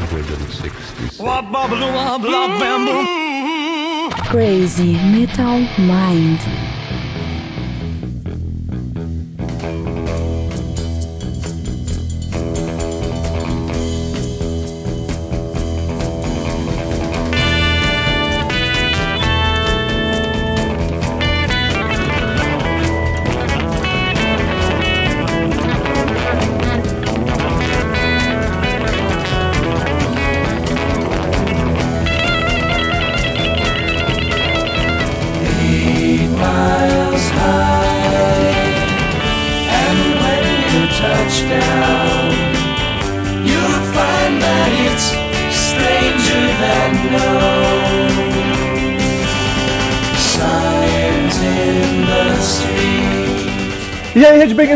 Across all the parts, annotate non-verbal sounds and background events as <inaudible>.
166. Crazy Metal Mind.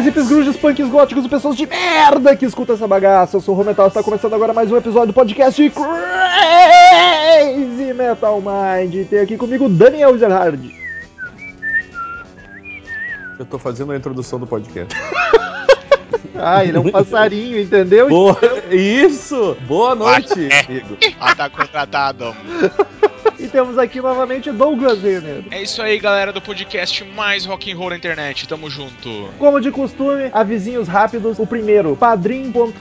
Redbangers, hippies, grunges, punks, góticos e pessoas de merda que escutam essa bagaça. Eu sou o Rometal, está começando agora mais um episódio do podcast Crazy Metal Mind. Tem aqui comigo Daniel Zerhard. Eu tô fazendo a introdução do podcast. <laughs> Ah, ele é um passarinho, entendeu? Boa, isso! Boa noite, amigo. Ah, tá contratado. <laughs> E temos aqui novamente o Douglas Renner. É isso aí, galera do podcast mais rock and roll na internet. Tamo junto. Como de costume, avisinhos rápidos. O primeiro, padrim.com.br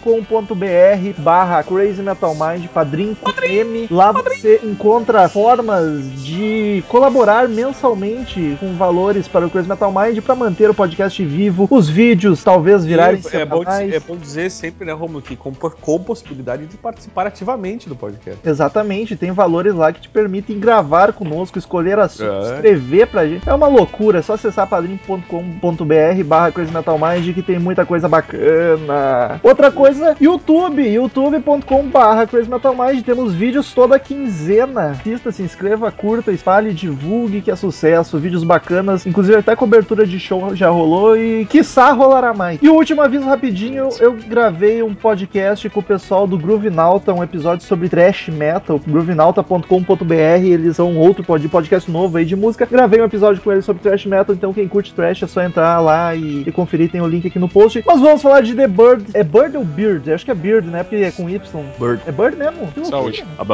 barra Crazy Metal Mind, padrim com M. Lá você encontra formas de colaborar mensalmente com valores para o Crazy Metal Mind para manter o podcast vivo, os vídeos talvez virarem E é, bom dizer, é bom dizer sempre, né, Romulo, que com, com possibilidade de participar ativamente do podcast. Exatamente, tem valores lá que te permitem gravar conosco, escolher assuntos, É. escrever pra gente. É uma loucura, é só acessar padrim.com.br barra Crazy Metal Mind que tem muita coisa bacana. Outra coisa, YouTube, youtube.com barra Crazy Metal Mind, temos vídeos toda quinzena. Assista, se inscreva, curta, espalhe, divulgue, que é sucesso, vídeos bacanas, inclusive até cobertura de show já rolou e quiçá rolará mais. E o último aviso rapidinho, eu gravei um podcast com o pessoal do Groove Nauta, um episódio sobre thrash metal, groovenauta.com.br, eles são um outro pod- podcast novo aí de música. Gravei um episódio com eles sobre thrash metal, então quem curte thrash é só entrar lá e, e conferir, tem o link aqui no post. Mas vamos falar de The Bird. É Bird ou Beard? Acho que é Beard, né? Porque é com Y. Bird. É Bird mesmo? Que. Saúde. A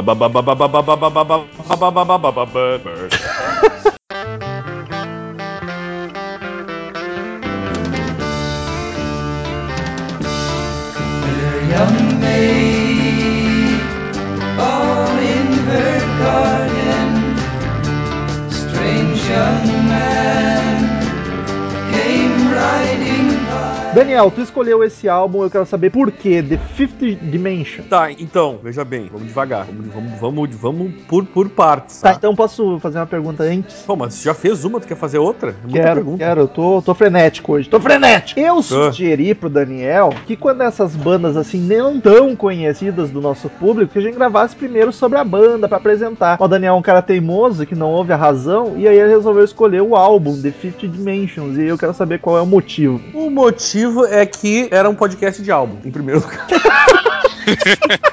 Daniel, tu escolheu esse álbum, eu quero saber por quê. The Fifth Dimension. Tá, então, veja bem, vamos devagar. Vamos, vamos, vamos, vamos por, por partes. Tá, Tá? então posso fazer uma pergunta antes? Pô, mas você já fez uma, tu quer fazer outra? É muita Quero, pergunta. quero, eu tô, tô frenético hoje, tô frenético! Eu sugeri pro Daniel que quando essas bandas assim não tão conhecidas do nosso público, que a gente gravasse primeiro sobre a banda pra apresentar. O Daniel é um cara teimoso que não ouve a razão, e aí ele resolveu escolher o álbum, The Fifth Dimensions, e eu quero saber qual é o motivo. O motivo é que era um podcast de álbum, em primeiro lugar. <laughs>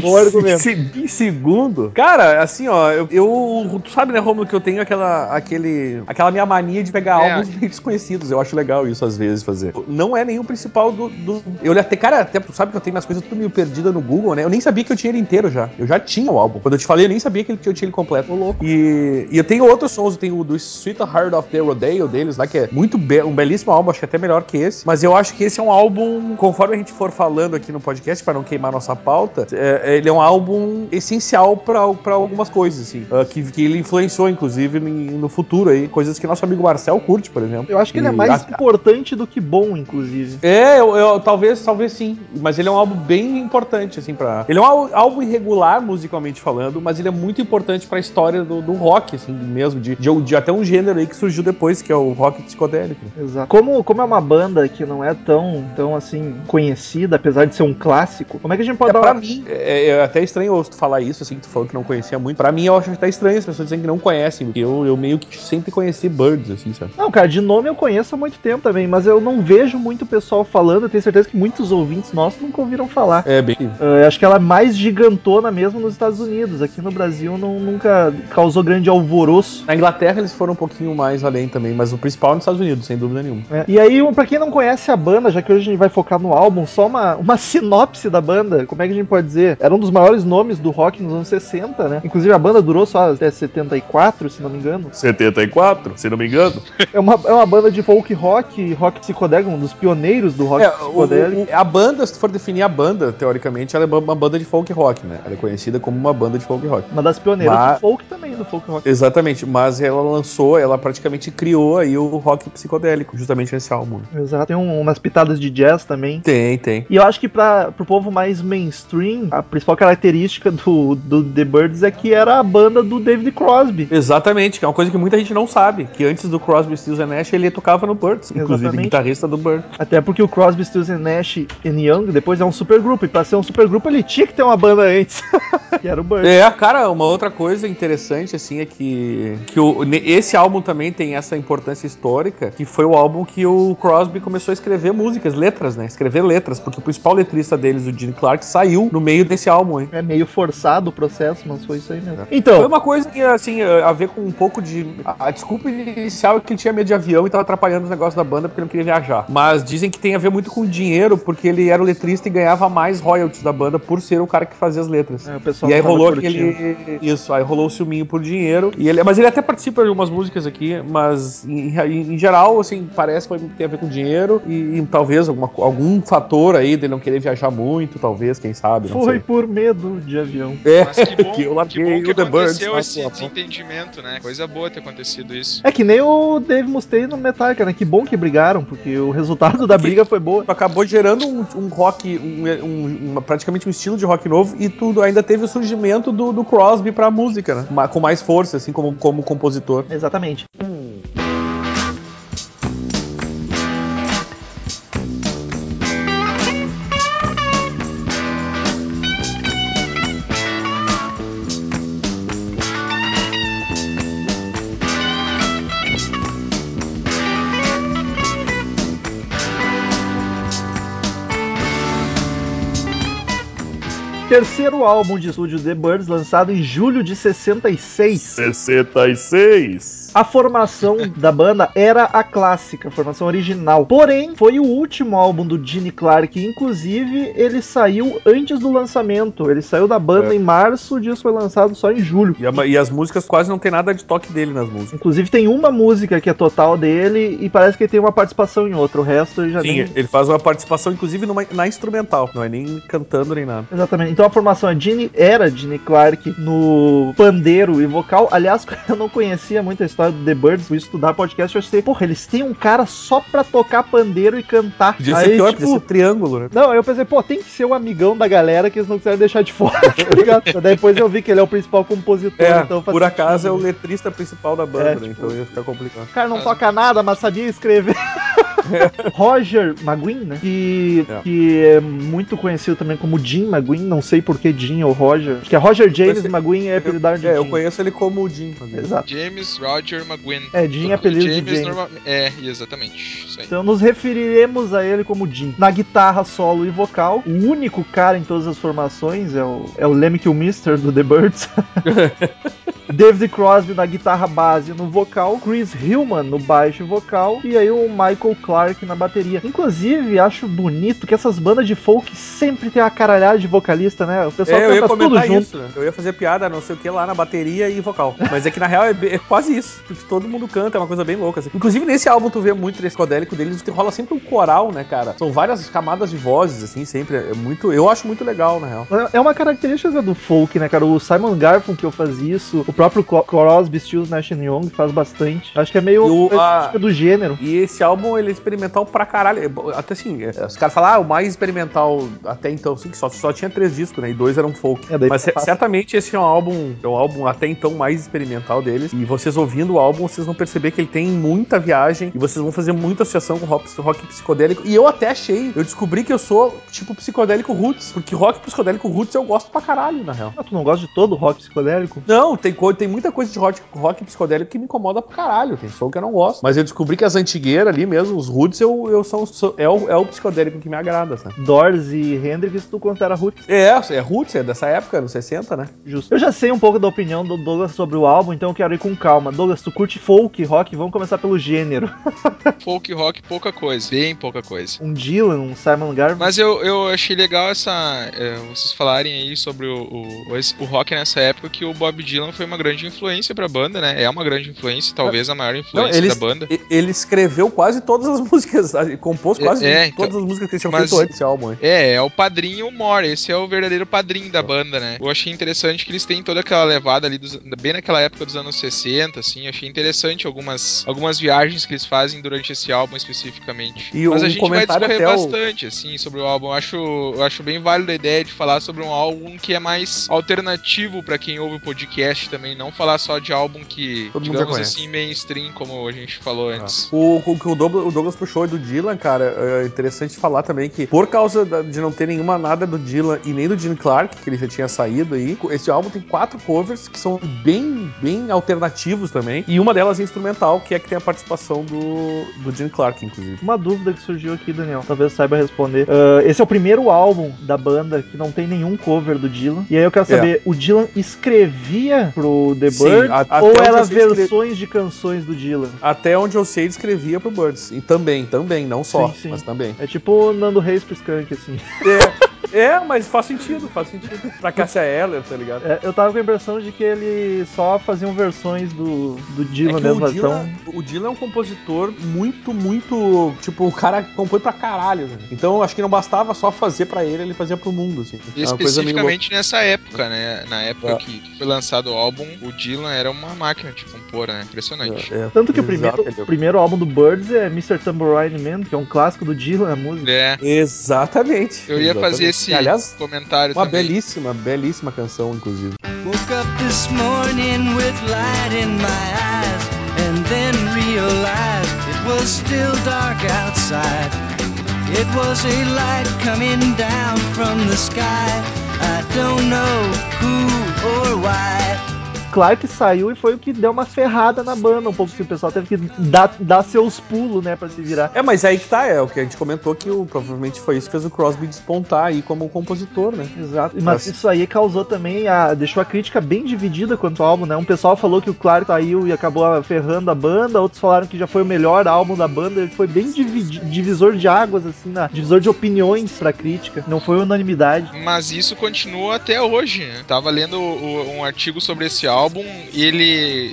Bom argumento. Em segundo, cara, assim, ó, eu, eu- tu sabe, né, Romulo, que eu tenho aquela, aquele, aquela minha mania de pegar É. álbuns meio desconhecidos. Eu acho legal isso às vezes fazer. Não é nenhum principal do, do- eu até, cara, até tu sabe que eu tenho minhas coisas tudo meio perdidas no Google, né? Eu nem sabia que eu tinha ele inteiro já. Eu já tinha o álbum. Quando eu te falei, eu nem sabia que eu tinha ele completo. E, e eu tenho outros sons, eu tenho o do Sweetheart of the Rodeo deles lá, que é muito be um belíssimo álbum, acho que até melhor que esse. Mas eu acho que esse é um álbum, conforme a gente for falando aqui no podcast, para não queimar nossa pauta, é, ele é um álbum essencial pra pra algumas coisas, assim. ah, que, que ele influenciou, inclusive, em- no futuro aí. Coisas que nosso amigo Marcel curte, por exemplo. Eu acho que ele é mais a- importante do que bom, inclusive. é, eu, eu- talvez, talvez sim. Mas ele é um álbum bem importante, assim, pra. Ele é um ál- álbum irregular, musicalmente falando, mas ele é muito importante pra história do, do rock, assim, mesmo. De, de, de até um gênero aí que surgiu depois, que é o rock psicodélico. Exato. Como, como é uma banda que não é tão, tão assim, conhecida, apesar de ser um clássico, como é que a gente pode É, dar pra mim, é, é até estranho eu tu falar isso, assim, que tu falou que não conhecia muito. Pra mim, eu acho até estranho as pessoas dizerem que não conhecem, porque eu, eu meio que sempre conheci Birds, assim, sabe? Não, cara, de nome eu conheço há muito tempo também, mas eu não vejo muito pessoal falando. Eu tenho certeza que muitos ouvintes nossos nunca ouviram falar. É bem. Eu acho que ela é mais gigantona mesmo nos Estados Unidos. Aqui no Brasil não, nunca causou grande alvoroço. Na Inglaterra eles foram um pouquinho mais além também, mas o principal é nos Estados Unidos, sem dúvida nenhuma. né? E aí, pra quem não conhece a banda, já que hoje a gente vai focar no álbum, só uma, uma sinopse da banda. Como é que a gente pode dizer? Era um dos maiores nomes do rock nos anos 60, né? Inclusive a banda durou só até 74, se não me engano. 74, se não me engano. É uma, é uma banda de folk rock, rock psicodélico, um dos pioneiros do rock É, o- psicodélico. o- a banda, se tu for definir a banda, teoricamente, ela é uma banda de folk rock, né? Ela é conhecida como uma banda de folk rock. Uma das pioneiras Mas- do folk também, do folk rock. Exatamente, mas ela lançou, ela praticamente criou aí o rock psicodélico, justamente nesse álbum. né? Exato. Tem um- umas pitadas de jazz também. Tem, tem. E eu acho que para pro povo mais mainstream, a principal característica do, do The Birds é que era a banda do David Crosby. Exatamente, que é uma coisa que muita gente não sabe, que antes do Crosby, Stills and Nash ele tocava no Birds, inclusive Exatamente. guitarrista do Birds. Até porque o Crosby, Stills and Nash and Young depois é um supergrupo. E pra ser um supergrupo ele tinha que ter uma banda antes. <laughs> que era o Birds. É, cara, uma outra coisa interessante, assim, é que, que o, esse álbum também tem essa importância histórica, que foi o álbum que o Crosby começou a escrever músicas, letras, né? Escrever letras, porque o principal letrista deles, o Gene Clark, saiu no meio desse álbum, hein? É meio forçado o processo, mas foi isso aí mesmo. Foi Então, uma coisa que, assim, a ver com um pouco de. A, a desculpa inicial é que ele tinha medo de avião e tava atrapalhando os negócios da banda porque ele não queria viajar. Mas dizem que tem a ver muito com dinheiro, porque ele era o letrista e ganhava mais royalties da banda por ser o cara que fazia as letras. é, o pessoal E aí tava rolou aquele. Isso, aí rolou o ciúminho por dinheiro. E ele, mas ele até participa de algumas músicas aqui, mas em, em- em geral, assim, parece que tem a ver com dinheiro e, e talvez alguma, algum fator aí dele não querer viajar muito, talvez, quem sabe. Não Foi sei. por medo de avião. É, Mas que <laughs> bom que eu que, larguei bom que o The Birds. aconteceu esse pô, desentendimento, né? Coisa boa ter acontecido isso. É que nem o Dave Mustaine no Metallica, né? Que bom que brigaram, porque o resultado da briga foi boa. acabou gerando um, um rock, um, um- uma- praticamente um estilo de rock novo e tudo ainda teve o surgimento do, do Crosby pra música, né? Com mais força, assim, como, como compositor. Exatamente. Terceiro álbum de estúdio The Birds, lançado em julho de 66. 66. A formação da banda era a clássica, a formação original. Porém, foi o último álbum do Gene Clark. Inclusive, ele saiu antes do lançamento. Ele saiu da banda É. em março, o disco foi lançado só em julho. E, a- e as músicas quase não tem nada de toque dele nas músicas. Inclusive, tem uma música que é total dele e parece que ele tem uma participação em outra. O resto ele já Sim, nem. ele faz uma participação, inclusive, numa- na instrumental. Não é nem cantando nem nada. Exatamente. Então a formação é Gene, era Gene Clark no pandeiro e vocal. Aliás, <laughs> eu não conhecia muito a história do The Birds, fui estudar podcast eu achei, porra, eles têm um cara só pra tocar pandeiro e cantar. Podia Aí, ser pior, tipo, podia ser triângulo, né? Não, aí eu pensei, pô, tem que ser um amigão da galera que eles não quiserem deixar de fora, <laughs> tá ligado? Depois eu vi que ele é o principal compositor, É, então por acaso é o sentido. letrista principal da banda, É, né? tipo- Então ia ficar complicado. O cara não toca nada, mas sabia escrever. <laughs> Roger McGuinn, né? Que É. que é muito conhecido também como Jim McGuinn, não sei por que Jim ou Roger. Acho que é Roger James conheci- McGuinn é apelidado de É, eu Jim. conheço ele como o Jim. Exato. James Roger McGuinn. É, Jim é apelido de James James. norma- É, exatamente. Isso aí. Então nos referiremos a ele como Jim. Na guitarra solo e vocal, o único cara em todas as formações é o, é o Lemmy Kilmister do The Birds. <laughs> David Crosby na guitarra base e no vocal, Chris Hillman no baixo e vocal e aí o Michael Clark na bateria. Inclusive, acho bonito que essas bandas de folk sempre tem uma caralhada de vocalista, né? O pessoal É, eu ia canta tudo junto. isso? Eu ia fazer piada, não sei o que, lá na bateria e vocal. Mas é que na real é, é quase isso, porque todo mundo canta, é uma coisa bem louca. assim. Inclusive nesse álbum tu vê muito psicodélico deles, rola sempre um coral, né, cara? São várias camadas de vozes, assim, sempre. É muito. Eu acho muito legal, na real. É uma característica do folk, né, cara? O Simon Garfunkel faz isso, o próprio Cro- Crosby, Stills, Nash Young faz bastante. Acho que é meio o- a- do gênero. E esse álbum, ele é experimental pra caralho. É Até assim, é, os caras falam, ah, o mais experimental até então, assim, que só, só tinha três discos, né? E dois eram folk. É, Mas certamente esse é um álbum, é o álbum até então mais experimental deles. E vocês ouvindo o álbum, vocês vão perceber que ele tem muita viagem e vocês vão fazer muita associação com rock, rock psicodélico. E eu até achei, eu descobri que eu sou tipo psicodélico roots, porque rock psicodélico roots eu gosto pra caralho, na real. Ah, tu não gosta de todo rock psicodélico? Não, tem, tem muita coisa de rock, rock psicodélico que me incomoda pra caralho. Tem som que eu não gosto. Mas eu descobri que as antigueiras ali mesmo, os Roots eu, eu sou, sou- é, o, é o psicodélico que me agrada, sabe? Doors e Hendrix, tu considera Roots. É, é Roots, é dessa época, nos 60, né? Justo. Eu já sei um pouco da opinião do Douglas sobre o álbum, então eu quero ir com calma. Douglas, tu curte folk, rock? Vamos começar pelo gênero. <laughs> Folk rock, pouca coisa. Bem pouca coisa. Um Dylan, um Simon Garfunkel. Mas eu, eu achei legal essa. é, vocês falarem aí sobre o, o, o rock nessa época que o Bob Dylan foi uma grande influência pra banda, né? É uma grande influência, talvez a maior Não, influência ele, da banda. ele escreveu quase todas as músicas, ele compôs É, quase é, então, todas as músicas que eles tinham feito antes desse álbum. hein? É, é o padrinho More, esse é o verdadeiro padrinho da banda, né? Eu achei interessante que eles têm toda aquela levada ali, dos- bem naquela época dos anos 60, assim, achei interessante algumas, algumas viagens que eles fazem durante esse álbum especificamente. E Mas um a gente vai discorrer até o- bastante, assim, sobre o álbum. Eu acho, eu acho bem válida a ideia de falar sobre um álbum que é mais alternativo pra quem ouve o podcast também, não falar só de álbum que, Todo digamos assim, mainstream, como a gente falou antes. O, o que o Douglas, o Douglas puxou do Dylan, cara, é interessante falar também que, por causa da- de não ter nenhuma nada do Dylan e nem do Gene Clark, que ele já tinha saído aí, esse álbum tem quatro covers que são bem, bem alternativos também. E uma delas é instrumental, que é que tem a participação do, do Gene Clark, inclusive. Uma dúvida que surgiu aqui, Daniel. Talvez saiba responder. Ah, esse é o primeiro álbum da banda que não tem nenhum cover do Dylan. E aí eu quero É. saber, o Dylan escrevia pro The Sim, Birds a- até ou onde era eu sei, escre- versões de canções do Dylan? Até onde eu sei, ele escrevia pro Birds. E também, também, não só, Sim, sim. mas também. É tipo o Nando Reis pro Skank, assim. É, <laughs> é, mas faz sentido, faz sentido. Pra Cassia Eller, tá ligado? É, eu tava com a impressão de que ele só faziam versões do, do É Dylan que mesmo. o, Dylan, Então, o Dylan é um compositor muito, muito. Tipo, o cara compõe pra caralho. Né? Então acho que não bastava só fazer pra ele, ele fazia pro mundo. Assim. É meio louca. Especificamente nessa época, né? Na época É. que, que foi lançado o álbum, o Dylan era uma máquina de compor, né? Impressionante. É, tanto que o primeiro, ele- o primeiro álbum do Birds é Mr. Tambourine Man, que é um clássico do Dylan, a música. É. Exatamente. Eu ia Exatamente. fazer esse Aliás, comentário uma também. belíssima, belíssima canção, inclusive. Woke up this morning with light in my eyes and then realized it was still dark outside. It was a light coming down from the sky. I don't know who or why. Clark saiu e foi o que deu uma ferrada na banda, um pouco que o pessoal teve que dar, dar seus pulos, né, pra se virar. É, mas aí que tá, é o que a gente comentou que o, provavelmente foi isso que fez o Crosby despontar aí como compositor, né? Exato. Mas isso aí causou também a. deixou a crítica bem dividida quanto ao álbum, né? Um pessoal falou que o Clark saiu e acabou ferrando a banda, outros falaram que já foi o melhor álbum da banda. Ele foi bem dividi- divisor de águas, assim, na, divisor de opiniões pra crítica. Não foi unanimidade. Mas isso continua até hoje, né? Tava lendo o- um artigo sobre esse álbum e ele,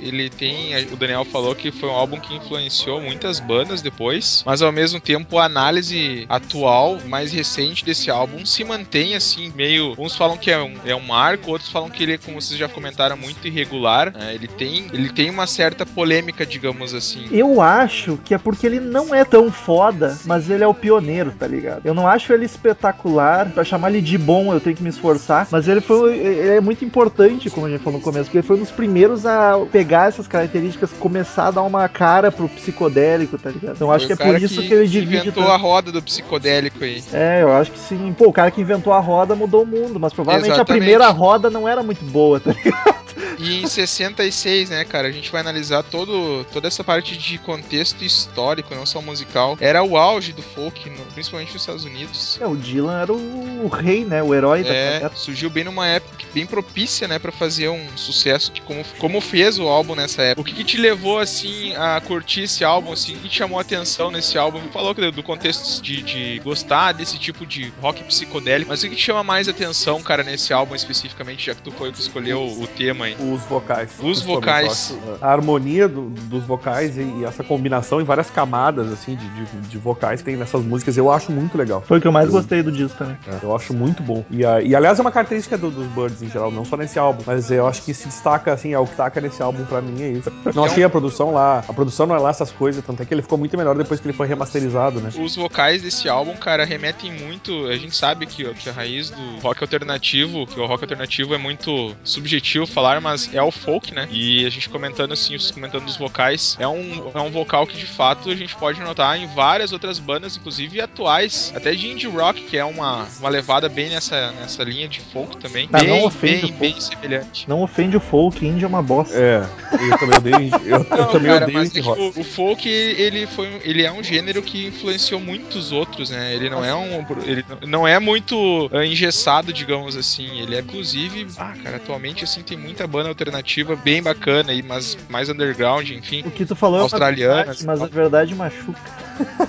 ele tem. O Daniel falou que foi um álbum que influenciou muitas bandas depois, mas ao mesmo tempo a análise atual, mais recente desse álbum, se mantém assim, meio. Uns falam que é um, é um marco, outros falam que ele, como vocês já comentaram, muito irregular. né? Ele, tem, ele tem uma certa polêmica, digamos assim. Eu acho que é porque ele não é tão foda, mas ele é o pioneiro, tá ligado? Eu não acho ele espetacular. Pra chamar ele de bom, eu tenho que me esforçar. Mas ele foi. Ele é muito importante, como a gente falou no começo, porque ele foi um dos primeiros a pegar essas características, começar a dar uma cara pro psicodélico, tá ligado? Então acho que é por isso que, ele divide. inventou tanto. a roda do psicodélico aí. É, eu acho que sim. Pô, o cara que inventou a roda mudou o mundo, mas provavelmente Exatamente. a primeira roda não era muito boa, tá ligado? E em 66, né, cara, a gente vai analisar todo, toda essa parte de contexto histórico, não só musical. Era o auge do folk, no- principalmente nos Estados Unidos. É, o Dylan era o, o rei, né? O herói da É, época. surgiu bem numa época bem propícia, né, pra fazer um sucesso de como, como fez o álbum nessa época. O que, que te levou, assim, a curtir esse álbum, assim, o que te chamou a atenção nesse álbum? Falou do, contexto de, de gostar desse tipo de rock psicodélico, mas o que te chama mais atenção, cara, nesse álbum especificamente, já que tu foi o que escolheu o, o tema aí? Os vocais. Os vocais. eu A harmonia do- dos vocais e, e essa combinação em várias camadas, assim, de, de, de vocais que tem nessas músicas, eu acho muito legal. Foi o que eu mais gostei do disco também. É, eu acho muito bom. E, a- e, aliás, é uma característica do- dos Birds em geral, não só nesse álbum, mas eu acho que se destaca, assim, é o que destaca nesse álbum pra mim é isso. Não achei a produção lá, a produção não é lá essas coisas, tanto é que ele ficou muito melhor depois que ele foi remasterizado, né? Os vocais desse álbum, cara, remetem muito. A gente sabe que, que a raiz do rock alternativo, que o rock alternativo é muito subjetivo falar, mas temas é o folk, né? E a gente comentando assim, os comentando dos vocais, é um, é um vocal que de fato a gente pode notar em várias outras bandas, inclusive atuais, até de indie rock, que é uma, uma levada bem nessa, nessa linha de folk também. Ah, bem, não ofende bem, o bem folk. semelhante. Não ofende o folk, indie é uma bosta. É, eu também odeio, eu, eu <laughs> Não, também cara, odeio mas indie é rock. o, o folk ele foi um- ele é um gênero que influenciou muitos outros, né? Ele não é um ele não é muito engessado, digamos assim. Ele é inclusive, ah, cara, atualmente assim tem muita banda alternativa bem bacana aí, mas mais underground, enfim. O que tu falou é uma Australianas, verdade, mas a verdade machuca.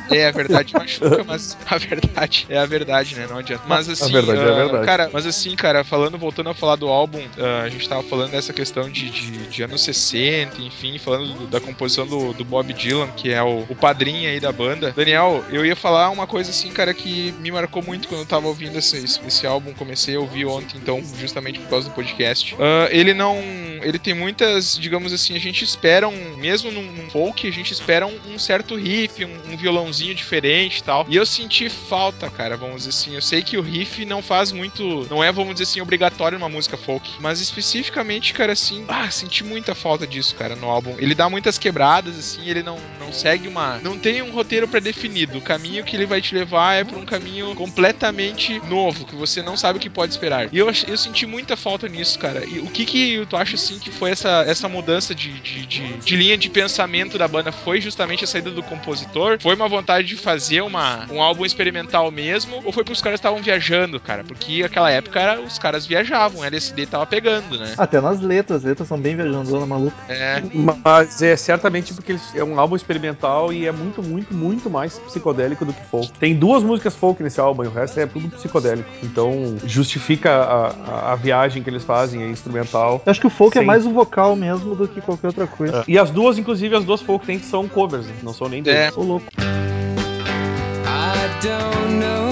É, a verdade <laughs> machuca, mas a verdade é a verdade, né? Não adianta. Mas assim, verdade é a ah, verdade. cara, mas assim, cara, falando, voltando a falar do álbum, ah, a gente tava falando dessa questão de, de, de anos 60, enfim, falando do- da composição do, do Bob Dylan, que é o, o padrinho aí da banda. Daniel, eu ia falar uma coisa assim, cara, que me marcou muito quando eu tava ouvindo esse, esse, álbum, comecei a ouvir ontem, então, justamente por causa do podcast. Ah, ele não. Ele tem muitas, digamos assim, a gente espera um. Mesmo num, num folk, a gente espera um, um certo riff, um, um violãozinho diferente e tal. E eu senti falta, cara, vamos dizer assim. Eu sei que o riff não faz muito. Não é, vamos dizer assim, obrigatório numa música folk. Mas especificamente, cara, assim. Ah, senti muita falta disso, cara, no álbum. Ele dá muitas quebradas, assim, ele não, não segue uma. Não tem um roteiro pré-definido. O caminho que ele vai te levar é pra um caminho completamente novo, que você não sabe o que pode esperar. E eu, eu senti muita falta nisso, cara. E o que que tu acha, assim, que foi essa, essa mudança de, de, de, de linha de pensamento da banda? Foi justamente a saída do compositor? Foi uma vontade de fazer uma, um álbum experimental mesmo? Ou foi porque os caras estavam viajando, cara? Porque aquela época era, os caras viajavam, o LSD tava pegando, né? Até nas letras, as letras são bem viajandona, maluca. É. Mas é certamente porque é um álbum experimental e é muito, muito, muito mais psicodélico do que folk. Tem duas músicas folk nesse álbum e o resto é tudo psicodélico. Então justifica a, a- a viagem que eles fazem, é instrumental. Eu acho que o folk é Sim. mais o vocal mesmo do que qualquer outra coisa. E as duas, inclusive, as duas folk tem são covers, né? não são nem deles. É. Ô louco. I don't know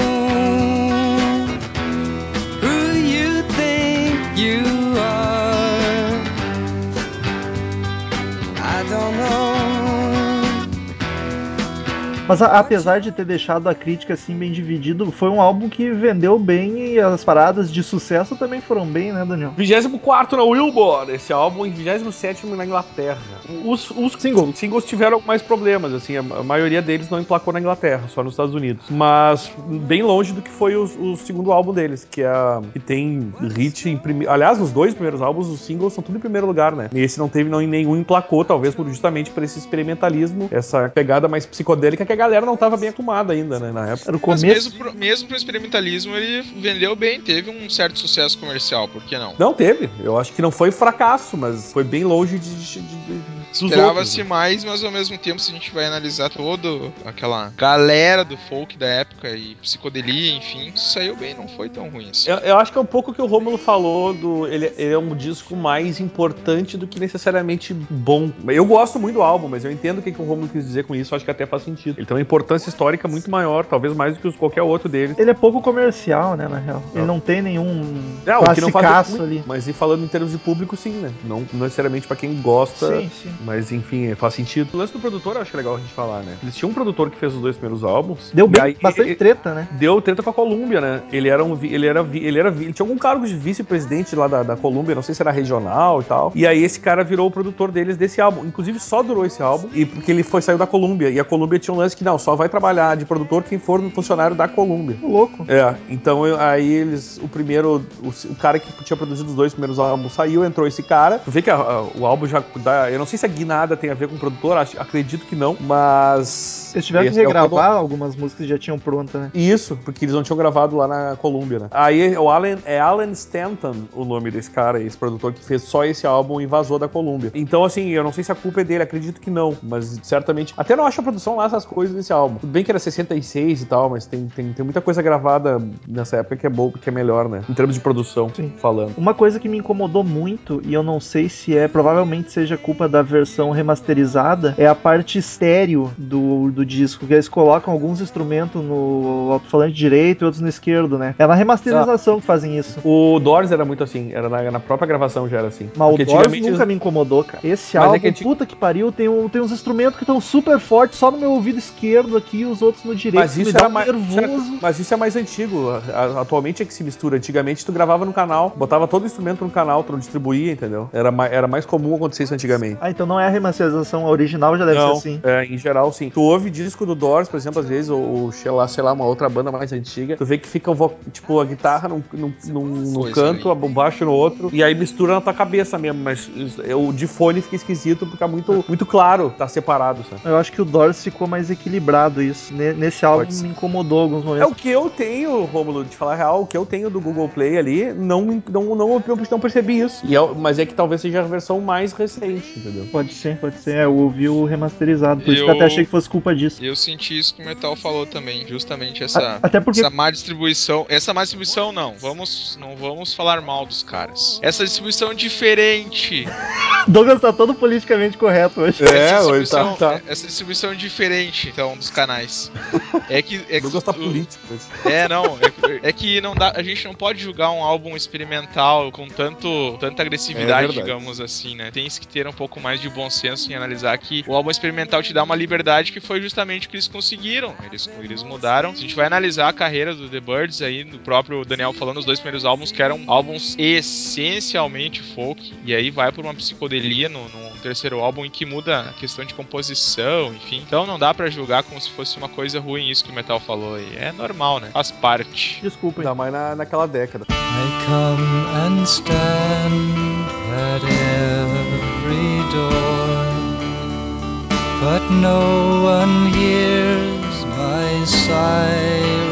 who you think you are. I don't know. Mas a- apesar de ter deixado a crítica assim bem dividido, foi um álbum que vendeu bem e as paradas de sucesso também foram bem, né, Daniel? 24 na Billboard, esse álbum, e 27 na Inglaterra. Os, os Singles. singles tiveram mais problemas, assim, a, a maioria deles não emplacou na Inglaterra, só nos Estados Unidos. Mas bem longe do que foi o, o segundo álbum deles, que, é, que tem hit em primeiro. Aliás, nos dois primeiros álbuns, os singles são tudo em primeiro lugar, né? E esse não teve não, nenhum emplacou, talvez por, justamente por esse experimentalismo, essa pegada mais psicodélica que a galera não tava bem acostumada ainda, né, na época. Era o Mas começo. mesmo pro, mesmo pro experimentalismo, ele vendeu bem, teve um certo sucesso comercial, por que não? Não teve. Eu acho que não foi fracasso, mas foi bem longe de, de, de-. Esperava-se mais, mas ao mesmo tempo, se a gente vai analisar toda aquela galera do folk da época e psicodelia, enfim, saiu bem, não foi tão ruim assim. Eu, eu acho que é um pouco o que o Rômulo falou do. Ele, ele é um disco mais importante do que necessariamente bom. Eu gosto muito do álbum, mas eu entendo o que, que o Rômulo quis dizer com isso, acho que até faz sentido. Ele tem uma importância histórica muito maiaior, talvez mais do que os- qualquer outro deles. Ele é pouco comercial, né, na real. Ele não tem nenhum Não, o que não faz classicaço muito, ali. Mas e falando em termos de público, sim, né? Não não necessariamente pra quem gosta. Sim, sim. Mas enfim, faz sentido. O lance do produtor eu acho que é legal a gente falar, né? Eles tinham um produtor que fez os dois primeiros álbuns. Deu bem, aí- bastante e- treta, né? deu treta com a Colômbia, né? Ele era um, ele era, vi- ele era, vi- ele tinha algum cargo de vice-presidente lá da, da Colômbia, não sei se era regional e tal. E aí esse cara virou o produtor deles desse álbum. Inclusive só durou esse álbum e porque ele foi saiu da Colômbia e a Colômbia tinha um lance que não, só vai trabalhar de produtor quem for um funcionário da Colômbia. Ô, louco. É, então eu- aí eles, o primeiro, o, o cara que tinha produzido os dois primeiros álbuns saiu, entrou esse cara. Tu vê que a- a- o álbum já dá, eu não sei se a guinada tem a ver com o produtor, acho- acredito que não, mas Eles tiveram que é regravar algumas músicas que já tinham pronta, né? isso, porque eles não tinham gravado lá na Colômbia, né? Aí o Alan, é Alan Stanton o nome desse cara, esse produtor que fez só esse álbum e vazou da Colômbia. Então, assim, eu não sei se a culpa é dele, acredito que não, mas certamente. Até não acho a produção lá essas coisas desse álbum. Tudo bem que era 66 e tal, mas tem, tem, tem muita coisa gravada nessa época que é boa, que é melhor, né? Em termos de produção, Sim. falando. Uma coisa que me incomodou muito, e eu não sei se é, provavelmente seja culpa da versão remasterizada, é a parte estéreo do, do disco, que eles colocam alguns instrumentos no alto-falante direito e outros no esquerdo, né? É na remasterização que fazem isso. O Doors era muito assim, era na, na própria gravação já era assim. Mas o Porque Doors antigamente nunca me incomodou, cara. Esse Mas é álbum, que puta que pariu, tem, um, tem uns instrumentos que estão super fortes só no meu ouvido esquerdo aqui e os outros no direito. Mas isso, era um mais, era- nervoso. mas isso é mais antigo. A- a- Atualmente é que se mistura. Antigamente tu gravava no canal, botava todo o instrumento no canal, tu não distribuía, entendeu? Era mais, era mais comum acontecer isso antigamente. Ah, então não é a remasterização a original, já deve não, ser assim. é, em geral, sim. Tu ouve disco do Doors, por exemplo, às vezes, ou, ou sei, lá, sei lá, uma outra banda mais antiga, tu vê que fica, tipo, a guitarra num, num, num- num canto, o baixo no outro, e aí mistura na tua cabeça mesmo, mas é, o de fone fica esquisito, porque é muito, muito claro, tá separado, sabe? Eu acho que o Doors ficou mais equilibrado isso. Ne- Nesse álbum me incomodou alguns É momentos. o que eu tenho, Romulo, de falar a real, o que eu tenho do Google Play ali, não, me- não, não, eu não percebi isso. E é- mas é que talvez seja a versão mais recente, entendeu? Pode ser, pode ser. É, eu ouvi o remasterizado, por isso que eu Eu- até achei que fosse culpa disso. Eu senti isso que o Metal falou também, justamente A- essa, Até porque essa má distribuição. Essa má distribuição não, vamos, não vamos falar mal dos caras. Essa distribuição diferente. <laughs> Douglas tá todo politicamente correto hoje. É, hoje tá- tá. Essa distribuição diferente, então, dos canais. <laughs> É que. É que o- político. É, não. É, é que não dá, a gente não pode julgar um álbum experimental com tanto, tanta É agressividade, verdade. digamos assim, né? Tem que ter um pouco mais de bom senso em analisar que o álbum experimental te dá uma liberdade que foi justamente o que eles conseguiram. Eles, eles mudaram. Se a gente vai analisar a carreira do The Birds aí, do próprio Daniel falando, os dois primeiros álbuns que eram álbuns essencialmente folk, e aí vai por uma psicodelia no, no terceiro álbum em que muda a questão de composição, enfim. Então não dá pra julgar como se fosse uma coisa ruim isso que o Metal falou aí. É normal, né? Faz parte. Desculpa. Ainda mais na, naquela década. I come and stand at every door, but no one hears my tread.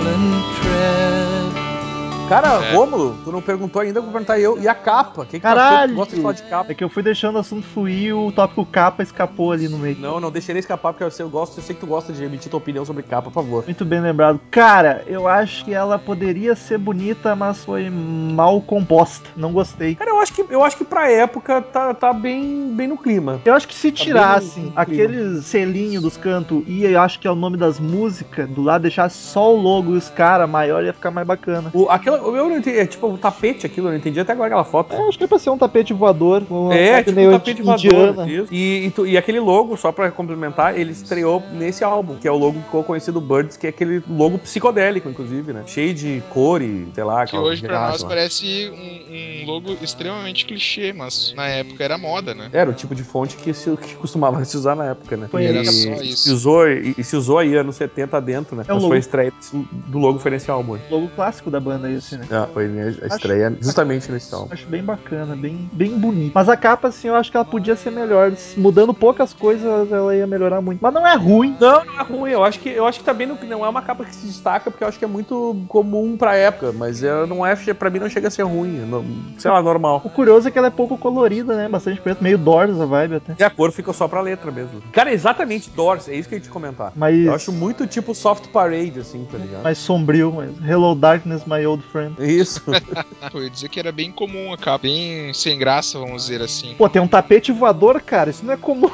Cara, É. Rômulo, tu não perguntou ainda, eu vou perguntar eu. E a capa? Que que tu Caralho! Tu gosta de falar de capa? É que eu fui deixando o assunto fluir e o tópico capa escapou ali no meio. Não, não deixei ele escapar, porque eu sei, eu gosto, eu sei que tu gosta de emitir tua opinião sobre capa, por favor. Muito bem lembrado. Cara, eu acho que ela poderia ser bonita, mas foi mal composta. Não gostei. Cara, eu acho que, eu acho que pra época tá, tá bem, bem no clima. Eu acho que se Tá tirassem aquele selinho dos cantos e eu acho que é o nome das músicas, do lado deixasse só o logo e os caras maior ia ficar mais bacana. O, aquela, eu não entendi, é tipo o tapete aquilo, eu não entendi até agora aquela foto. É, acho que é pra ser um tapete voador. Uma É, tipo um tapete voador. Isso. E, e, tu- e aquele logo, só pra complementar, ele estreou nesse álbum, que é o logo que ficou conhecido Birds, que é aquele logo psicodélico, inclusive, né? Cheio de cor e, sei lá, Que hoje pra nós lá. parece um, um logo extremamente clichê, mas na época era moda, né? Era o tipo de fonte que, se, que costumava <laughs> se usar na época, né? Foi e, era só isso. Se usou, e, e se usou aí anos 70 dentro, né? É o Mas logo. foi a estreia do logo foi nesse álbum. Logo clássico da banda esse, né? Ah, foi né, a estreia justamente nesse álbum. Acho bem bacana, bem, bem bonito. Mas a capa, assim, eu acho que ela podia ser melhor. Mudando poucas coisas, ela ia melhorar muito. Mas não é ruim. Não, não é ruim. Eu acho que eu acho que tá bem no, não é uma capa que se destaca porque eu acho que é muito comum pra época, mas é, não é para mim não chega a ser ruim, não- sei lá, normal. O curioso é que ela é pouco colorida, né? Bastante preto, meio Doors a vibe até. E a cor fica só pra letra mesmo. Cara, exatamente Doors, é isso que eu ia te comentar. Mas, Eu acho muito tipo soft parade assim, tá ligado? mais sombrio. Mas... Hello Darkness, my old friend. Isso. <laughs> Eu ia dizer que era bem comum a capa, bem sem graça, vamos dizer assim. Pô, tem um tapete voador, cara. Isso não é comum.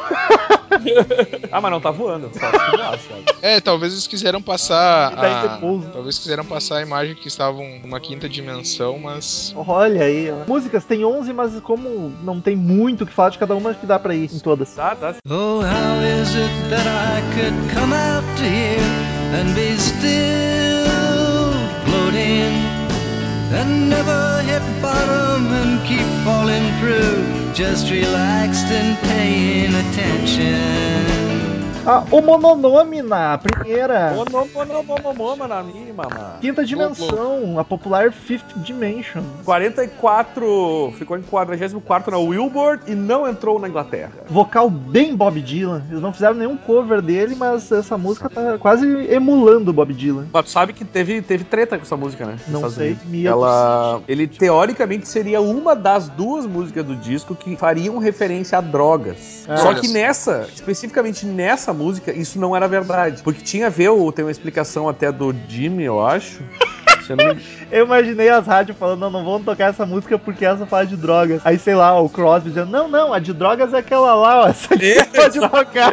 ah, mas não tá voando, voar? É, talvez eles quiseram passar daí a... Talvez quiseram passar a imagem que estavam numa quinta dimensão, mas Olha aí. ó. Músicas tem 11, mas como não tem muito o que falar de cada uma, acho que dá pra ir em todas. Tá, tá. Oh, how is it that I could come out to here and be still and never hit bottom and keep falling through, just relaxed and paying attention? Ah, o Mononome na primeira. Ô, na mínima, mano. Quinta dimensão, a popular Fifth Dimension. 44, ficou em 44 na Billboard e não entrou na Inglaterra. Vocal bem Bob Dylan. Eles não fizeram nenhum cover dele, mas essa música tá quase emulando o Bob Dylan. Mas tu sabe que teve, teve treta com essa música, né? Não Estados sei, Ela, ele teoricamente seria uma das duas músicas do disco que fariam referência a drogas. Ah. Só que nessa, especificamente nessa música, isso não era verdade. Porque tinha a ver, o- tem uma explicação até do Jimmy, eu acho. <laughs> Eu não me- Eu imaginei as rádios falando, não, não vamos tocar essa música porque essa fala de drogas. Aí, sei lá, o Crosby dizendo, não, não, a de drogas é aquela lá, ó, essa aqui <laughs> É, pode tocar.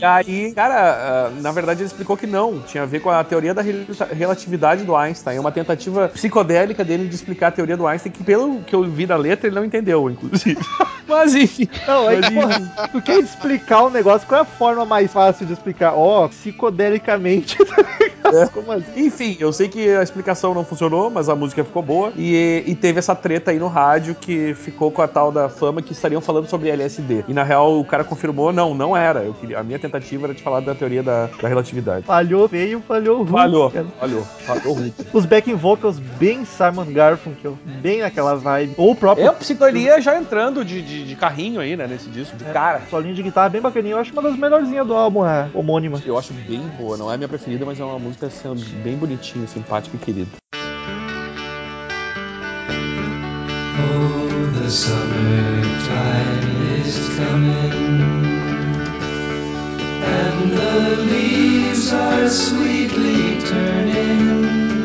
E aí, cara, uh, na verdade ele explicou que não, tinha a ver com a teoria da relatividade do Einstein. É uma tentativa psicodélica dele de explicar a teoria do Einstein, que pelo que eu vi da letra, ele não entendeu, inclusive. <laughs> Mas enfim. Não, é que, porra, tu quer explicar o um negócio, qual é a forma mais fácil de explicar? Ó, oh, psicodelicamente, <laughs> tá é. Como assim? Enfim, eu sei que a explicação não funcionou, mas a música ficou boa. E, e teve essa treta aí no rádio que ficou com a tal da fama que estariam falando sobre LSD. E na real o cara confirmou, não, não era. Eu queria, a minha tentativa era de falar da teoria da, da relatividade. Falhou feio, falhou ruim. Falhou, falhou, falhou ruim. Os backing vocals bem Simon Garfunkel, bem naquela vibe. Ou o próprio. É, a psicodelia já entrando de, de, de, carrinho aí, né, nesse disco, de é, cara. Solinho de guitarra bem bacaninha. Eu acho uma das melhorzinhas do álbum, é homônima. Eu acho bem boa. Não é a minha preferida, mas é uma música assim, bem bonitinha, simpática e querida. Oh, the summertime is coming And the leaves are sweetly turning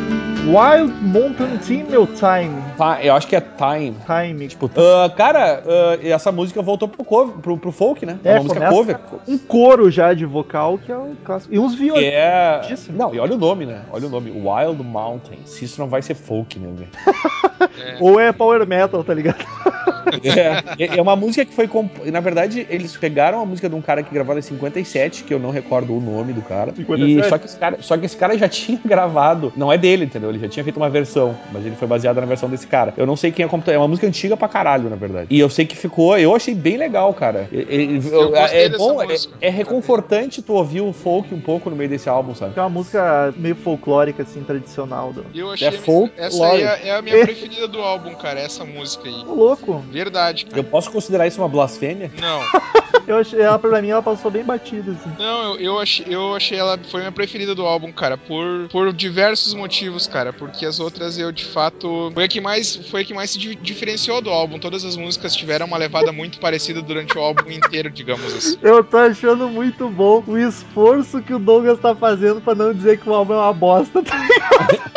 Wild Mountain Team ou Time? Tá, eu acho que é Time. Time. Tipo, uh, cara, uh, essa música voltou pro, cover, pro, pro folk, né? É, uma música cover. Um coro já de vocal que é o clássico. E uns violões. É... Não, e olha o nome, né? Olha o nome. Wild Mountain. Se isso não vai ser folk, né? É. <laughs> Ou é power metal, tá ligado? <laughs> É, é uma música que foi. Comp... Na verdade, eles pegaram a música de um cara que gravou em 57, que eu não recordo o nome do cara. 57? E só que, esse cara só que esse cara já tinha gravado. Não é dele, entendeu? Ele já tinha feito uma versão, mas ele foi baseado na versão desse cara. Eu não sei quem é o É uma música antiga pra caralho, na verdade. E eu sei que ficou. Eu achei bem legal, cara. Eu, é bom, é, é, reconfortante tu ouvir o folk um pouco no meio desse álbum, sabe? É uma música meio folclórica, assim, tradicional. Do... Eu achei. É folk, essa aí é, é, a minha preferida do álbum, cara. Essa música aí. Ô, louco. Verdade, cara. Eu posso considerar isso uma blasfêmia? Não. <laughs> eu achei, ela, pra mim, ela passou bem batida, assim. Não, eu, eu, achei, eu achei ela. Foi minha preferida do álbum, cara. Por, por diversos motivos, cara. Porque as outras eu, de fato. Foi a que mais, foi a que mais se diferenciou do álbum. Todas as músicas tiveram uma levada muito parecida durante o álbum inteiro, digamos assim. Eu tô achando muito bom o esforço que o Douglas tá fazendo pra não dizer que o álbum é uma bosta, tá ligado? <laughs>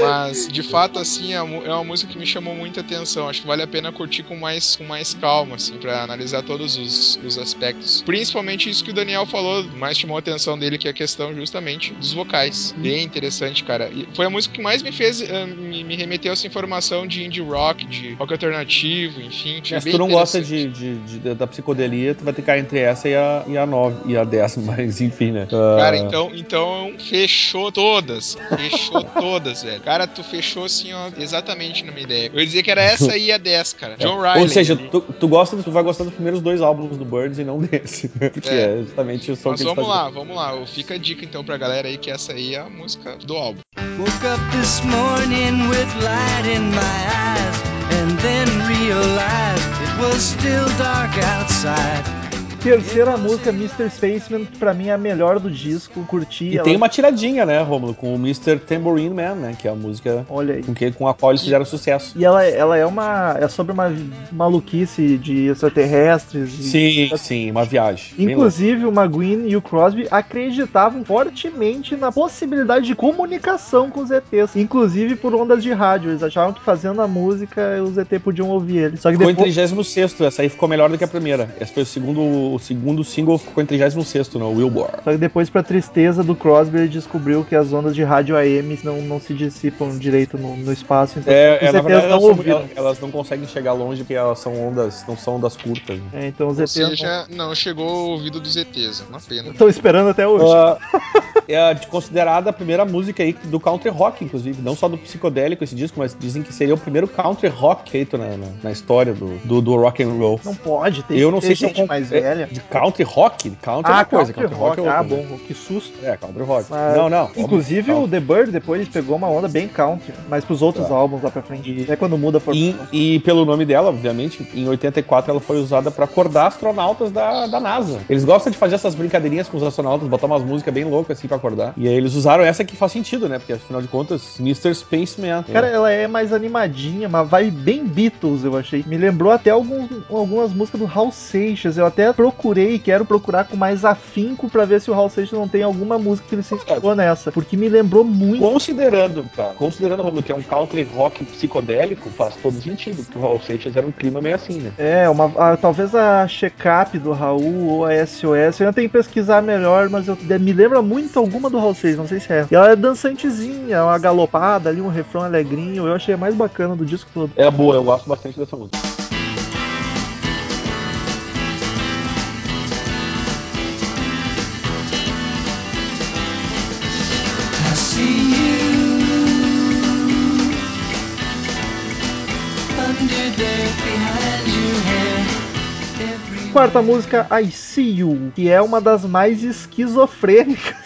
Mas, de fato, assim, é, é uma música que me chamou muita atenção. Acho que vale a pena curtir com mais, com mais calma, assim, pra analisar todos os, os aspectos. Principalmente isso que o Daniel falou, mais chamou a atenção dele, que é a questão justamente dos vocais. Bem interessante, cara. E foi a música que mais me fez, uh, me, me remeteu essa informação de indie rock, de rock alternativo, enfim. Se tu não gosta de, de, de, da psicodelia, tu vai ter que ficar entre essa e a, e a 9 e a 10, <laughs> mas enfim, né? Uh... Cara, então, então fechou todas. Fechou <laughs> todas, velho. Cara, tu fechou assim, ó, exatamente na minha ideia. Eu ia dizer que era essa aí a 10, cara. É. John Riley. Ou seja, tu, tu, gosta, tu vai gostar dos primeiros dois álbuns do Birds e não desse. Porque é, é justamente o som Mas que vamos lá, vamos lá. Fica a dica então pra galera aí que essa aí é a música do álbum. Woke up this morning with light in my eyes and then realized it was still dark outside. Terceira música, Mr. Spaceman, que pra mim é a melhor do disco. Curti. E ela... tem uma tiradinha, né, Romulo, com o Mr. Tambourine Man, né? Que é a música. Com, que, com a qual eles fizeram sucesso. E ela, ela é uma. É sobre uma maluquice de extraterrestres. Sim, e... sim, uma viagem. Inclusive, o McGuinn e o Crosby acreditavam fortemente na possibilidade de comunicação com os ETs. Inclusive por ondas de rádio. Eles achavam que fazendo a música os ET podiam ouvir eles. Só que depois... Ficou em 36, essa aí ficou melhor do que a primeira. Esse foi o segundo o segundo single ficou em 36 no Wilbur. Só que depois, pra tristeza do Crosby, ele descobriu que as ondas de rádio AM não, não se dissipam direito no, no espaço. Então, é, é na verdade, não elas, são, elas, não conseguem chegar longe porque elas são ondas, não são ondas curtas. Né? É, então os ETs. Ou seja, não... não... chegou ao ouvido dos ETs, é uma pena. Estão esperando até hoje. Uh, <laughs> é considerada a primeira música aí do country rock, inclusive. Não só do psicodélico esse disco, mas dizem que seria o primeiro country rock feito na, na, na história do, do, do, rock and roll. Não pode, ter Eu não sei gente se eu, mais velha. De country rock? Country ah, é uma coisa. Country, country rock, rock é ah, bom, que susto. É, country rock. Mas, não, não. Inclusive o The Bird depois pegou uma onda bem country, mas pros outros tá. álbuns lá pra frente. É quando muda a formação. E, e, pelo nome dela, obviamente, em 84 ela foi usada pra acordar astronautas da, da NASA. Eles gostam de fazer essas brincadeirinhas com os astronautas, botar umas músicas bem loucas assim pra pra acordar. E aí eles usaram essa que faz sentido, né? Porque afinal de contas, Mr. Spaceman. Cara, ela é mais animadinha, uma vibe bem Beatles, eu achei. Me lembrou até alguns, algumas músicas do Hal Seixas. Eu até procurei, quero procurar com mais afinco pra ver se o Hal Seixas não tem alguma música que ele se inspirou nessa. Porque me lembrou muito. Considerando, cara, considerando Romulo, que é um country rock psicodélico, faz todo sentido, porque o Raul Seixas era um clima meio assim, né? É, uma, a- talvez a check-up do Raul ou a SOS. Eu ainda tenho que pesquisar melhor, mas eu, me lembra muito alguma do Raul Seixas, não sei se é. E ela é dançantezinha, uma galopada ali, um refrão alegrinho. Eu achei a mais bacana do disco todo. É boa, eu gosto bastante dessa música. Quarta música, I See You, que é uma das mais esquizofrênicas.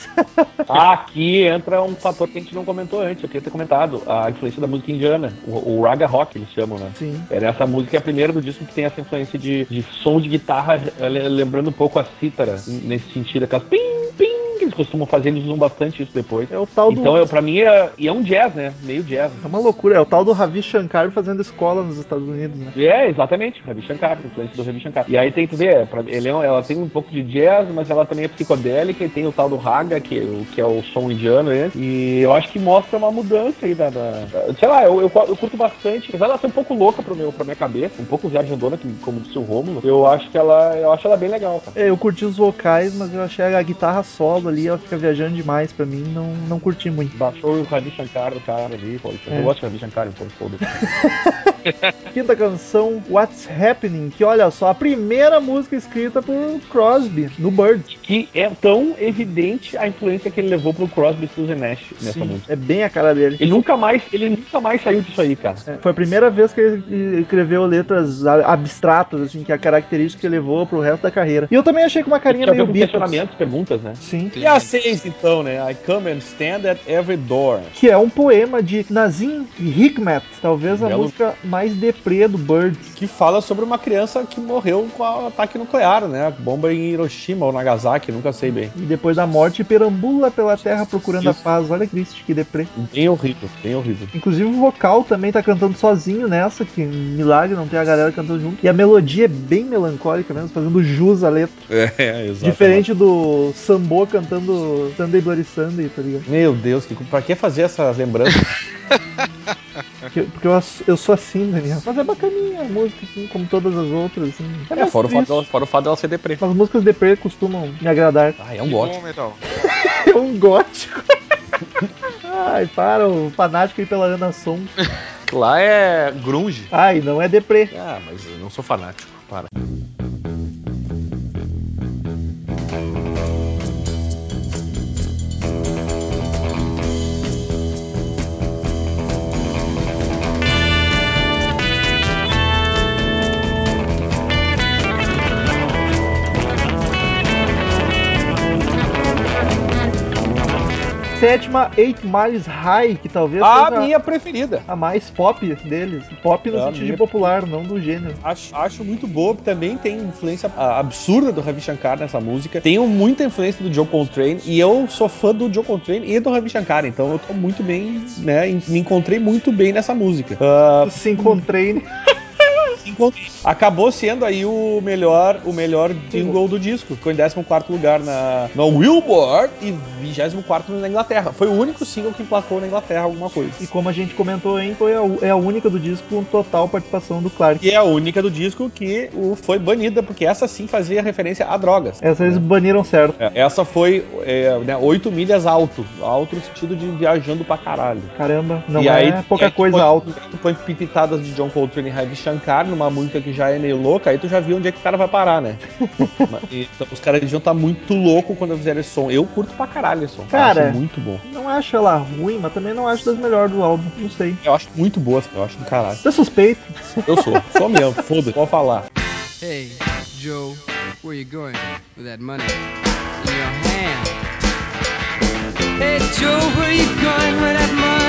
Aqui entra um fator que a gente não comentou antes, eu queria ter comentado, a influência da música indiana, o, o raga rock eles chamam, né? Sim. Era essa música é a primeira do disco que tem essa influência de, de som de guitarra, eh, le- lembrando um pouco a cítara, nesse sentido, aquelas pim, pim, que eles costumam fazer, eles usam bastante isso depois. É o tal do. Então, eu, pra mim, é, e é um jazz, né? Meio jazz. É uma loucura, é o tal do Ravi Shankar fazendo escola nos Estados Unidos, né? É, exatamente, Ravi Shankar, influência do Ravi Shankar. E aí tem que ver, é, pra- ele é ela tem um pouco de jazz, mas ela também é psicodélica e tem o tal do raga, que, é o- que é o som indiano, né? E eu acho que mostra uma mudança aí da. da- da- sei lá, eu, eu, eu curto bastante, apesar dela ser um pouco louca pro meu, pra minha cabeça, um pouco viajandona, que, como disse o Rômulo, eu acho que ela. Eu acho ela bem legal, cara. É, eu curti os vocais, mas eu achei a guitarra solo ali, ela fica viajando demais pra mim, não, não curti muito. Baixou o Ravi Shankar do cara ali, pô. É. Eu gosto do Ravi Shankar, então foda <laughs> Quinta canção, What's Happening, que olha só, a primeira música escrita por Crosby, no Bird. Que é tão evidente a influência que ele levou pro Crosby, Stills Nash nessa Sim, música. é bem a cara dele. Ele nunca mais, ele nunca mais saiu disso aí, cara. É, foi a primeira vez que ele escreveu letras abstratas, assim, que é a característica que levou pro resto da carreira. E eu também achei com uma carinha meio Beatles. questionamentos, perguntas, né? Sim. E a seis, então, né? I come and stand at every door. Que é um poema de Nazim Hikmet, talvez a Belo. música mais deprê do Bird. Que fala sobre uma criança que morreu com o ataque nuclear, né? Bomba em Hiroshima ou Nagasaki, nunca sei bem. E depois da morte perambula pela terra procurando a Isso. paz. Olha que triste, que deprê. Bem horrível, bem horrível. Inclusive o vocal também tá cantando sozinho nessa, que milagre, não tem a galera cantando junto. E a melodia é bem melancólica mesmo, fazendo jus à letra. É, <laughs> exato. Diferente do Sambo cantando Sunday Bloody Sunday, tá ligado? Meu Deus, que, pra que fazer essa lembrança? <laughs> Porque, porque eu, eu sou assim, Daniel. Mas é bacaninha a música, assim, como todas as outras, assim. É é, fora o, fato fora o fato dela ser deprê. As músicas deprê costumam me agradar. Ah, é um Que gote. bom, Metal. <laughs> É um gótico. <laughs> Ai, para, o fanático aí pela Ana Som. Lá é grunge. Ai, não é deprê. Ah, mas eu não sou fanático. Para. Sétima, Eight Miles High, que talvez A seja minha preferida. a mais pop deles. Pop no É sentido de popular, não do gênero. Acho, acho muito boa, também tem influência ah, absurda do Ravi Shankar nessa música. Tenho muita influência do Joe Coltrane e eu sou fã do Joe Coltrane e do Ravi Shankar, então eu tô muito bem, né? Me encontrei muito bem nessa música. Ah, Se encontrei. <laughs> Acabou sendo aí o melhor, o melhor jingle do disco. Ficou em 14 lugar na, no Billboard e 24 na Inglaterra. Foi o único single que emplacou na Inglaterra alguma coisa. E como a gente comentou, hein, foi a, é a única do disco com total participação do Clark. E é a única do disco que o, foi banida, porque essa sim fazia referência a drogas. Essa eles baniram certo. É, Essa foi é, né, 8 milhas alto. Alto no sentido de viajando pra caralho. Caramba, não e é aí, pouca aí tu coisa põe- alta. Tu põe pipitadas de John Coltrane e Ravi Shankar numa música que já é meio louca, aí tu já viu onde é que o cara vai parar, né? <laughs> Então, os caras deviam estar muito loucos quando fizeram esse som. Eu curto pra caralho esse som. Cara, acho muito bom. Não acho ela ruim, mas também não acho das melhores do álbum. Não sei. Eu acho muito boa, eu acho do caralho. Você é suspeito. Eu sou, sou mesmo, foda-se, pode falar. Hey, Joe, where you going with that money in your hand? Hey Joe, where you going with that money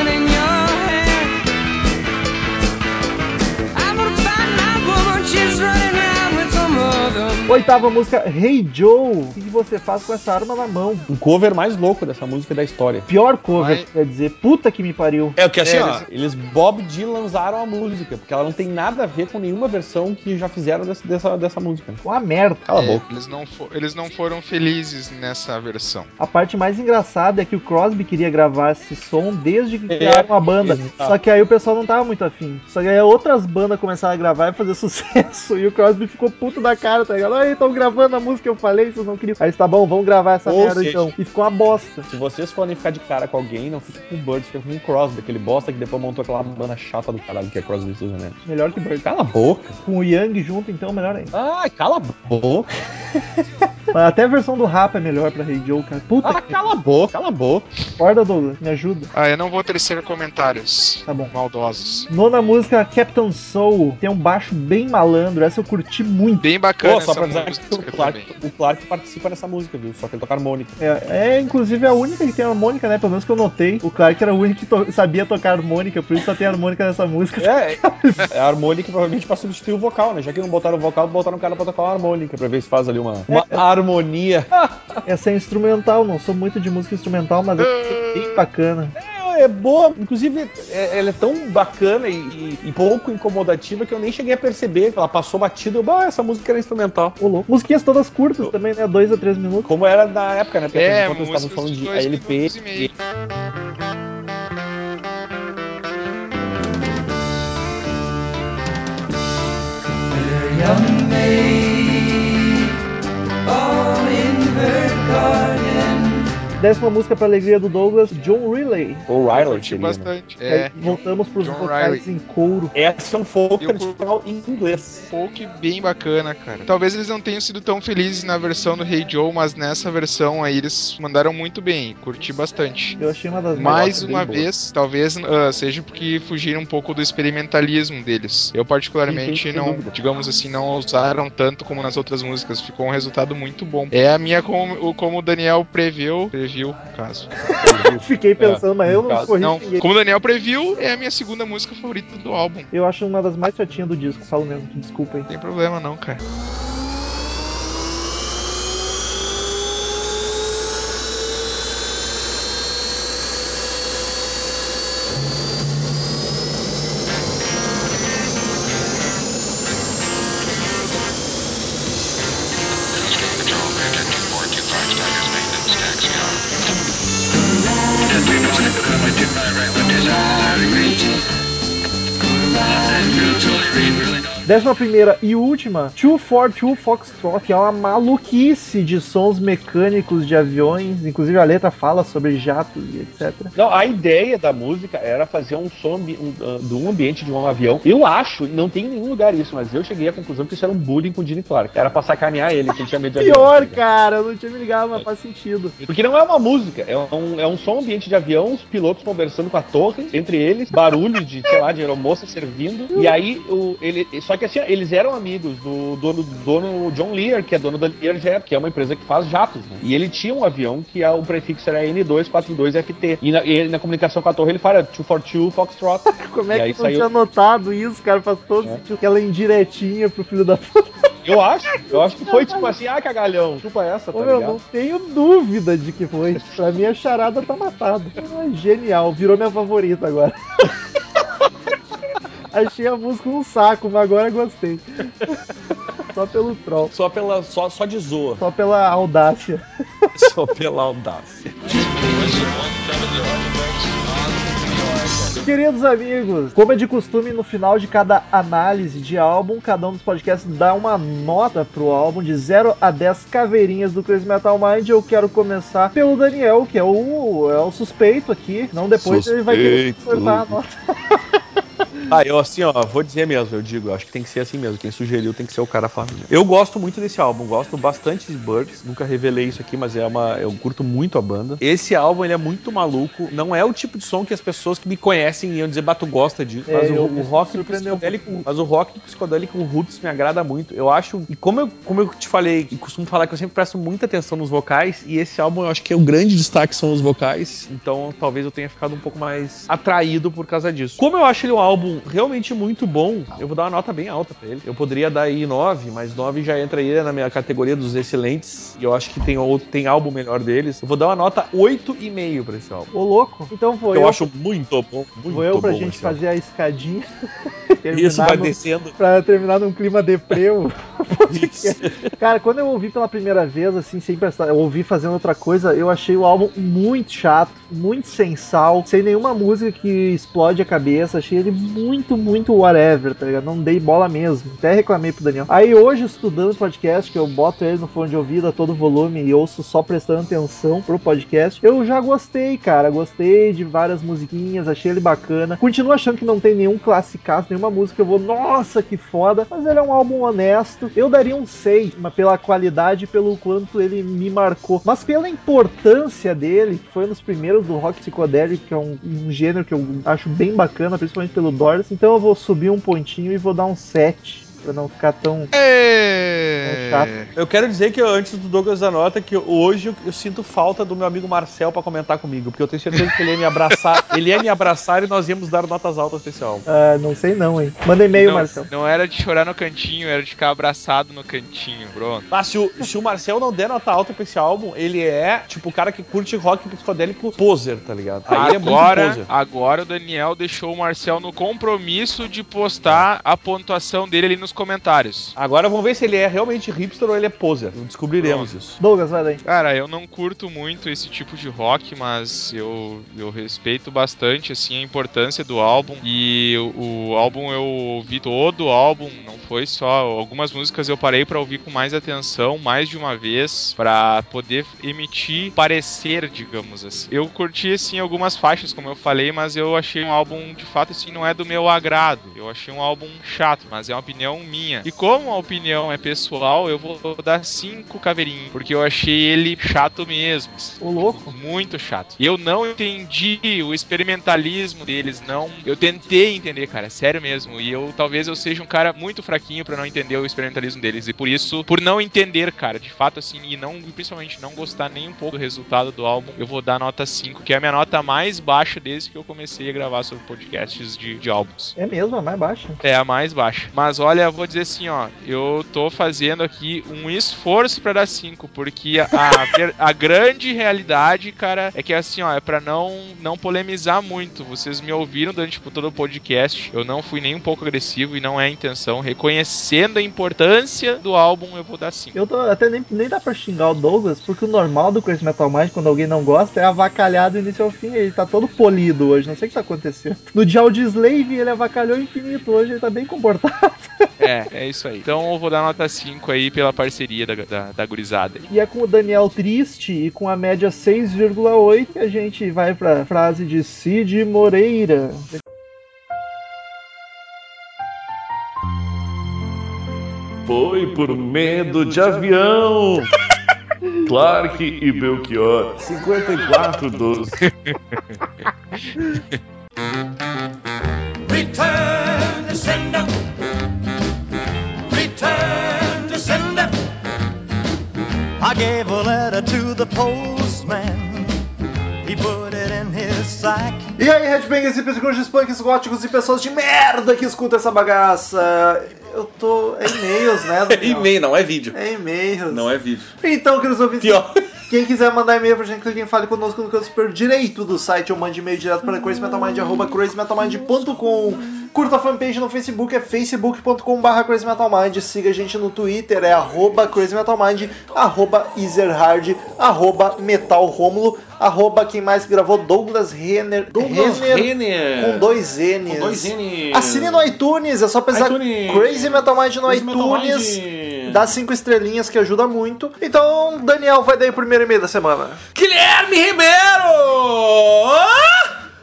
she's running around with some other Oitava música, Hey Joe. O que você faz com essa arma na mão? Um cover mais louco dessa música da história. Pior cover, Vai. quer dizer, puta que me pariu. É o que assim, É, ó, eles Bob Dylanzaram a música, porque ela não tem nada a ver com nenhuma versão que já fizeram dessa, dessa, dessa música. Uma merda. Cala a É, boca. eles, não fo- eles não foram felizes nessa versão. A parte mais engraçada é que o Crosby queria gravar esse som desde que É, criaram a banda. exato. Só que aí o pessoal não tava muito afim. Só que aí outras bandas começaram a gravar e fazer <laughs> sucesso. E o Crosby ficou puto da cara, tá ligado? Aí, estão gravando a música que eu falei, vocês não queriam. Aí tá bom, vamos gravar essa Ou merda seja- então. E ficou uma bosta. Se vocês forem ficar de cara com alguém, não fica com o Birds, fica com o Crosby, aquele bosta que depois montou aquela banda chata do caralho que é Crosby Susan, né? Melhor que Bird. Cala a boca. Com o Young junto, então melhor ainda. Ai, cala a boca. <laughs> Mas Até a versão do Rapa é melhor pra Hey Joe, cara. Puta Ah, que cala a boca, cala a boca. corda, Douglas. Me ajuda. Ah, eu não vou tecer comentários Tá bom. maldosos. Nona música, Captain Soul. Tem um baixo bem malandro. Essa eu curti muito. Bem bacana Pô, só pra avisar que o. Clark, o Clark participa nessa música, viu? Só que ele toca harmônica. É, é, inclusive a única que tem harmônica, né? Pelo menos que eu notei. O Clark era o único que to- sabia tocar harmônica, por isso só tem harmônica nessa música. É, é a harmônica provavelmente pra substituir o vocal, né? Já que não botaram o vocal, botaram o cara pra tocar uma harmônica, pra ver se faz ali uma, uma harmonia. Essa é instrumental, não sou muito de música instrumental, mas é bem bacana. É, é boa, inclusive é- ela é tão bacana e, e- e pouco incomodativa que eu nem cheguei a perceber. Ela passou batida, eu, bah, essa música era instrumental. Ô, louco. Musiquinhas todas curtas também, né? Dois a três minutos. Como era na época, né? Porque É, enquanto estavam falando de de dois LP. minutos e meio. young maid, all in her garden. Décima música pra alegria do Douglas, John Riley. O Riley seria, né? bastante. Aí É, voltamos pros John vocais em couro. Essa é um folk Eu tradicional em inglês. folk bem bacana, cara. Talvez eles não tenham sido tão felizes na versão do Hey Joe, mas nessa versão aí eles mandaram muito bem. Curti bastante. Eu achei uma das Mais uma boa. vez, talvez ah, seja porque fugiram um pouco do experimentalismo deles. Eu, particularmente, Sim, não, dúvida. digamos assim, não usaram tanto como nas outras músicas. Ficou um resultado muito bom. É a minha, como, o- como o Daniel previu, previu, no caso. <laughs> Fiquei pensando, mas eu não corri Não, como o Daniel previu, é a minha segunda música favorita do álbum. Eu acho uma das mais chatinhas do disco, falo mesmo, desculpa aí. Não tem problema não, cara. Décima primeira e última, 242 Foxtrot, que é uma maluquice de sons mecânicos de aviões. Inclusive a letra fala sobre jatos e etc. Não, a ideia da música era fazer um som um, ah, de um ambiente de um avião. Eu acho, não tem em nenhum lugar isso, mas eu cheguei à conclusão que isso era um bullying com o Gene Clark. Era pra sacanear ele, que ele tinha medo de avião. Pior, cara, eu não tinha me ligado, mas faz sentido. Porque não é uma música, é um, é um som ambiente de avião, os pilotos conversando com a torre, entre eles, barulhos de, sei lá, de aeromoça servindo. E aí, o, ele, só que assim, eles eram amigos do dono, do dono John Lear, que é dono da Learjet, que é uma empresa que faz jatos, né? E ele tinha um avião que o prefixo era N242FT. E na, e ele, na comunicação com a torre ele fala 242 Foxtrot. <laughs> Como E é que não saiu- tinha notado isso, cara? Faz todo É. sentido. Aquela indiretinha pro filho da puta. Eu acho, eu acho que foi tipo assim, ah, cagalhão, chupa essa, tá Ô, ligado? não tenho dúvida de que foi. Pra mim a charada tá matada. Ah, genial, virou minha favorita agora. <laughs> Achei a música um saco, mas agora gostei. Só pelo troll, Só pela. Só, só de zoa. só pela audácia. Só pela audácia. Queridos amigos, como é de costume, no final de cada análise de álbum, cada um dos podcasts dá uma nota pro álbum de 0 a 10 caveirinhas do Crazy Metal Mind. Eu quero começar pelo Daniel, que é o, é o suspeito aqui. Não depois ele vai querer Suspeito. acertar a nota. <laughs> Ah, eu assim, ó, vou dizer mesmo, eu digo, eu acho que tem que ser assim mesmo. Quem sugeriu tem que ser o cara falando. Eu gosto muito desse álbum, gosto bastante de Birds. Nunca revelei isso aqui, mas é uma. Eu curto muito a banda. Esse álbum ele é muito maluco. Não é o tipo de som que as pessoas que me conhecem iam dizer, bah, tu gosta disso. É, Mas o, o rock psicodélico. Mas o rock psicodélico roots me agrada muito. Eu acho. E como eu, como eu te falei, e costumo falar que eu sempre presto muita atenção nos vocais, e esse álbum eu acho que é o grande destaque são os vocais. Então talvez eu tenha ficado um pouco mais atraído por causa disso. Como eu acho ele um álbum realmente muito bom, eu vou dar uma nota bem alta pra ele. Eu poderia dar aí 9, mas 9 já entra aí na minha categoria dos excelentes. E eu acho que tem, outro, tem álbum melhor deles. Eu vou dar uma nota 8,5 pra esse álbum. Ô, louco. Então vou Eu, eu, acho muito bom. Muito vou eu pra bom gente esse álbum. fazer a escadinha. <laughs> <laughs> Isso vai no- descendo. Pra terminar num clima. <laughs> Isso. Cara, quando eu ouvi pela primeira vez, assim, sem prestar, eu ouvi fazendo outra coisa, eu achei o álbum muito chato, muito sem sal, sem nenhuma música que explode a cabeça. Achei ele muito, muito whatever, tá ligado? Não dei bola mesmo. Até reclamei pro Daniel. Aí hoje, estudando podcast, que eu boto ele no fone de ouvido a todo volume e ouço só prestando atenção pro podcast, eu já gostei, cara. Gostei de várias musiquinhas, achei ele bacana. Continuo achando que não tem nenhum classicaço, nenhuma música que eu vou, nossa, que foda. Mas ele é um álbum honesto. Eu daria um 6, mas pela qualidade pelo quanto ele me marcou. Mas pela importância dele, que foi um dos primeiros do rock psicodélico, que é um, um gênero que eu acho bem bacana, principalmente pelo Então eu vou subir um pontinho e vou dar um 7. Pra não ficar tão. É... chato. Eu quero dizer que eu, antes do Douglas da nota, que hoje eu, eu sinto falta do meu amigo Marcel pra comentar comigo, porque eu tenho certeza que ele ia me abraçar, <laughs> ele ia me abraçar e nós íamos dar notas altas pra esse álbum. Ah, não sei não, hein? Manda e-mail, não, Marcelo. não era de chorar no cantinho, era de ficar abraçado no cantinho, pronto. Mas se o, se o Marcel não der nota alta pra esse álbum, ele é tipo o cara que curte rock psicodélico poser, tá ligado? Aí é muito Agora, poser. agora o Daniel deixou o Marcel no compromisso de postar a pontuação dele ali nos comentários. Agora vamos ver se ele é realmente hipster ou ele é poser. Descobriremos isso. Douglas, vai daí. Cara, eu não curto muito esse tipo de rock, mas eu, eu respeito bastante assim a importância do álbum e o, o álbum eu ouvi todo o álbum, não foi só algumas músicas eu parei pra ouvir com mais atenção, mais de uma vez, pra poder emitir parecer, digamos assim. Eu curti assim algumas faixas, como eu falei, mas eu achei um álbum de fato assim não é do meu agrado. Eu achei um álbum chato, mas é uma opinião minha. E como a opinião é pessoal, eu vou dar cinco caveirinhos, porque eu achei ele chato mesmo. Ô, louco. Muito chato. E eu não entendi o experimentalismo deles, não. Eu tentei entender, cara, sério mesmo. E eu talvez eu seja um cara muito fraquinho pra não entender o experimentalismo deles. E por isso, por não entender, cara, de fato assim, e não principalmente não gostar nem um pouco do resultado do álbum, eu vou dar nota 5, que é a minha nota mais baixa desde que eu comecei a gravar sobre podcasts de, de álbuns. É mesmo, é mais baixa. É a mais baixa. Mas olha, eu vou dizer assim, ó, eu tô fazendo aqui um esforço pra dar 5, porque a, a, grande realidade, cara, é que assim, ó, é pra não não polemizar muito. Vocês me ouviram durante tipo, todo o podcast. Eu não fui nem um pouco agressivo e não é a intenção. Reconhecendo a importância do álbum, eu vou dar 5. Eu tô, até nem, nem dá pra xingar o Douglas, porque o normal do Crazy Metal Mind, quando alguém não gosta, é avacalhado do início ao fim. Ele tá todo polido hoje, não sei o que tá acontecendo. No dia de Slave, ele avacalhou infinito. Hoje ele tá bem comportado. <laughs> É, é isso aí. Então eu vou dar nota 5 aí pela parceria da, da, da gurizada. E é com o Daniel triste e com a média 6,8 que a gente vai pra frase de Cid Moreira. Foi por medo de avião. <laughs> Clark e Belchior, 54 dos. Return to sender. Return to sender. I gave a letter to the postman. He put it in his sack. E aí, headbangers e psicólogos punks góticos e pessoas de merda que escutam essa bagaça. Eu tô. É e-mails, né? <laughs> É e-mail, não é vídeo. É e-mails. Não é vídeo. Então, queridos ouvintes, Pior. quem quiser mandar e-mail pra gente, clique em Fale Conosco no canto superior direito do site ou mande e-mail direto para crazymetalmind.com. Curta a fanpage no Facebook, é facebook.com.br crazymetalmind. Siga a gente no Twitter, é arroba crazymetalmind, arroba easerhard, arroba metalromulo, arroba quem mais gravou, Douglas Renner. Douglas Renner Renner. Com dois N's. Com dois N's. Assine no iTunes, é só pesquisar iTunes. Crazy Metal Mind no Crazy iTunes. Mind. Dá cinco estrelinhas que ajuda muito. Então, Daniel vai dar aí o primeiro e-mail da semana. Guilherme Ribeiro!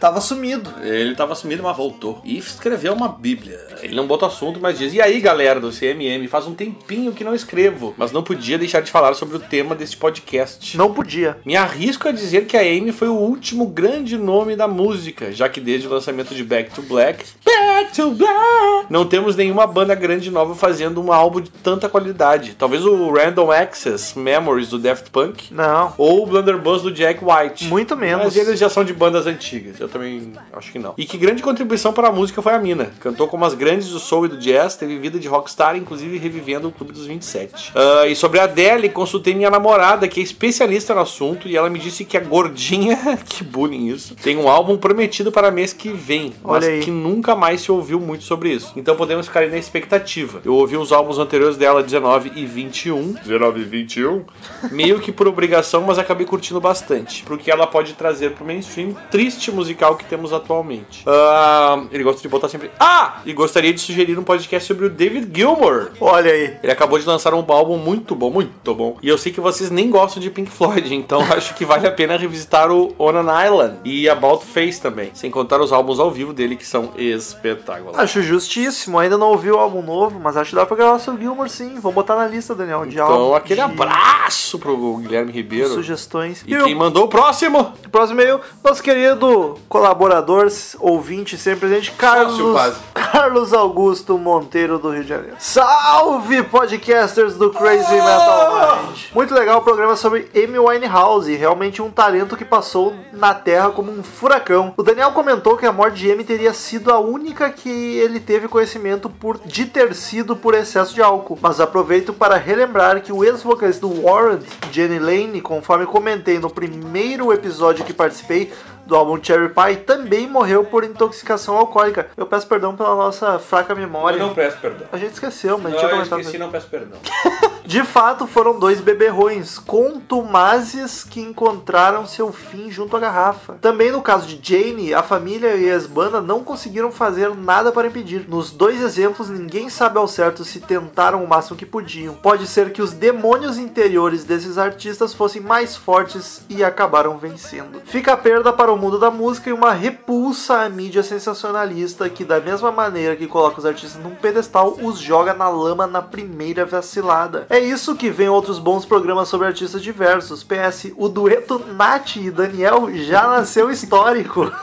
Tava sumido. Ele tava sumido, mas voltou. E escreveu uma bíblia. Ele não botou assunto, mas diz: E aí, galera do CMM, faz um tempinho que não escrevo, mas não podia deixar de falar sobre o tema deste podcast. Não podia. Me arrisco a dizer que a Amy foi o último grande nome da música, já que desde o lançamento de Back to Black, Back to Black, não temos nenhuma banda grande nova fazendo um álbum de tanta qualidade. Talvez o Random Access Memories do Daft Punk Não. ou o Blunderbuss do Jack White. Muito menos. Mas eles já são de bandas antigas. Eu eu também acho que não. E que grande contribuição para a música foi a mina. Cantou como as grandes do soul e do jazz, teve vida de rockstar, inclusive revivendo o Clube dos 27. Ah, e sobre a Adele, consultei minha namorada, que é especialista no assunto, e ela me disse que a gordinha, <laughs> que bullying isso, tem um álbum prometido para mês que vem, mas Olha aí. que nunca mais se ouviu muito sobre isso. Então podemos ficar aí na expectativa. Eu ouvi os álbuns anteriores dela, 19 e 21, 19 e 21. meio que por obrigação, mas acabei curtindo bastante. Porque ela pode trazer pro mainstream triste musical que temos atualmente. Ah, ele gosta de botar sempre. Ah! E gostaria de sugerir um podcast sobre o David Gilmour. Olha aí. Ele acabou de lançar um álbum muito bom, muito bom. E eu sei que vocês nem gostam de Pink Floyd, <laughs> então acho que vale a pena revisitar o On an Island e About Face também. Sem contar os álbuns ao vivo dele que são espetaculares. Acho justíssimo. Ainda não ouvi o álbum novo, mas acho que dá pra gravar sobre o Gilmore sim. Vamos botar na lista, Daniel, de álbum. Então, aquele de abraço pro Guilherme Ribeiro. Sugestões. E o quem mandou o próximo? próximo e-mail, nosso querido colaborador, ouvinte sempre presente, Carlos. <laughs> Carlos Augusto Monteiro do Rio de Janeiro. Salve, podcasters do Crazy Metal Mind! Muito legal o programa sobre Amy Winehouse, realmente um talento que passou na Terra como um furacão. O Daniel comentou que a morte de Amy teria sido a única que ele teve conhecimento por, de ter sido por excesso de álcool, mas aproveito para relembrar que o ex-vocalista do Warrant, Jenny Lane, conforme comentei no primeiro episódio que participei, do álbum Cherry Pie também morreu por intoxicação alcoólica. Eu peço perdão pela nossa fraca memória. Eu não peço perdão. A gente esqueceu, mas a Não, gente tinha eu esqueci, não peço perdão. <laughs> De fato, foram dois beberrões contumazes que encontraram seu fim junto à garrafa. Também no caso de Jane, a família e a ex-banda não conseguiram fazer nada para impedir. Nos dois exemplos, ninguém sabe ao certo se tentaram o máximo que podiam. Pode ser que os demônios interiores desses artistas fossem mais fortes e acabaram vencendo. Fica a perda para o mundo da música e uma repulsa à mídia sensacionalista que, da mesma maneira que coloca os artistas num pedestal, os joga na lama na primeira vacilada. É isso que vem outros bons programas sobre artistas diversos. PS, o dueto Nath e Daniel já nasceu histórico. <laughs>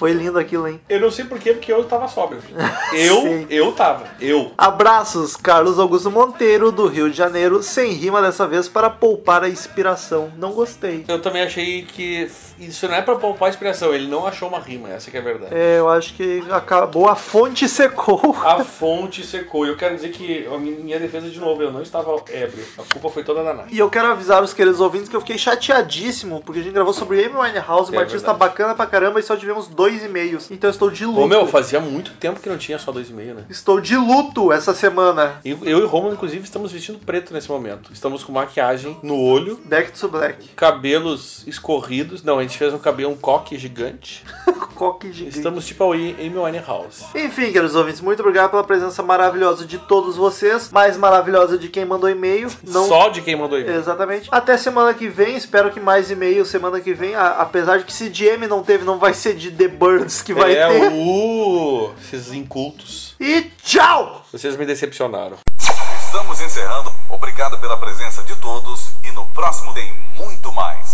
Foi lindo aquilo, hein? Eu não sei porquê, porque eu tava sóbrio. <laughs> Eu, Sim. eu tava. Eu. Abraços, Carlos Augusto Monteiro, do Rio de Janeiro, sem rima dessa vez para poupar a inspiração. Não gostei. Eu também achei que isso não é pra poupar a inspiração, ele não achou uma rima, essa que é a verdade. É, eu acho que acabou, a fonte secou. A <laughs> fonte secou. Eu quero dizer que a minha defesa de novo, eu não estava ébrio. A culpa foi toda da Nath. E eu quero avisar os queridos ouvintes que eu fiquei chateadíssimo, porque a gente gravou sobre Amy Winehouse, uma É artista bacana pra caramba, e só tivemos dois e-mails. Então eu estou de luto. Ô meu, fazia muito tempo que não tinha só dois e meio, né? Estou de luto essa semana. Eu, eu e Romulo, inclusive, estamos vestindo preto nesse momento. Estamos com maquiagem no olho, Back to Black. cabelos escorridos. Não, a gente fez um cabelo, um coque gigante. <laughs> Coque gigante. Estamos tipo a Amy Winehouse. Enfim, queridos ouvintes, muito obrigado pela presença maravilhosa de todos vocês. Mais maravilhosa de quem mandou e-mail. <laughs> Não Só de quem mandou e-mail. Exatamente. Até semana que vem. Espero que mais e-mail semana que vem. A- apesar de que se de M não teve, não vai ser de The Birds que vai é, ter. o... esses incultos. E tchau! Vocês me decepcionaram. Estamos encerrando. Obrigado pela presença de todos e no próximo tem muito mais.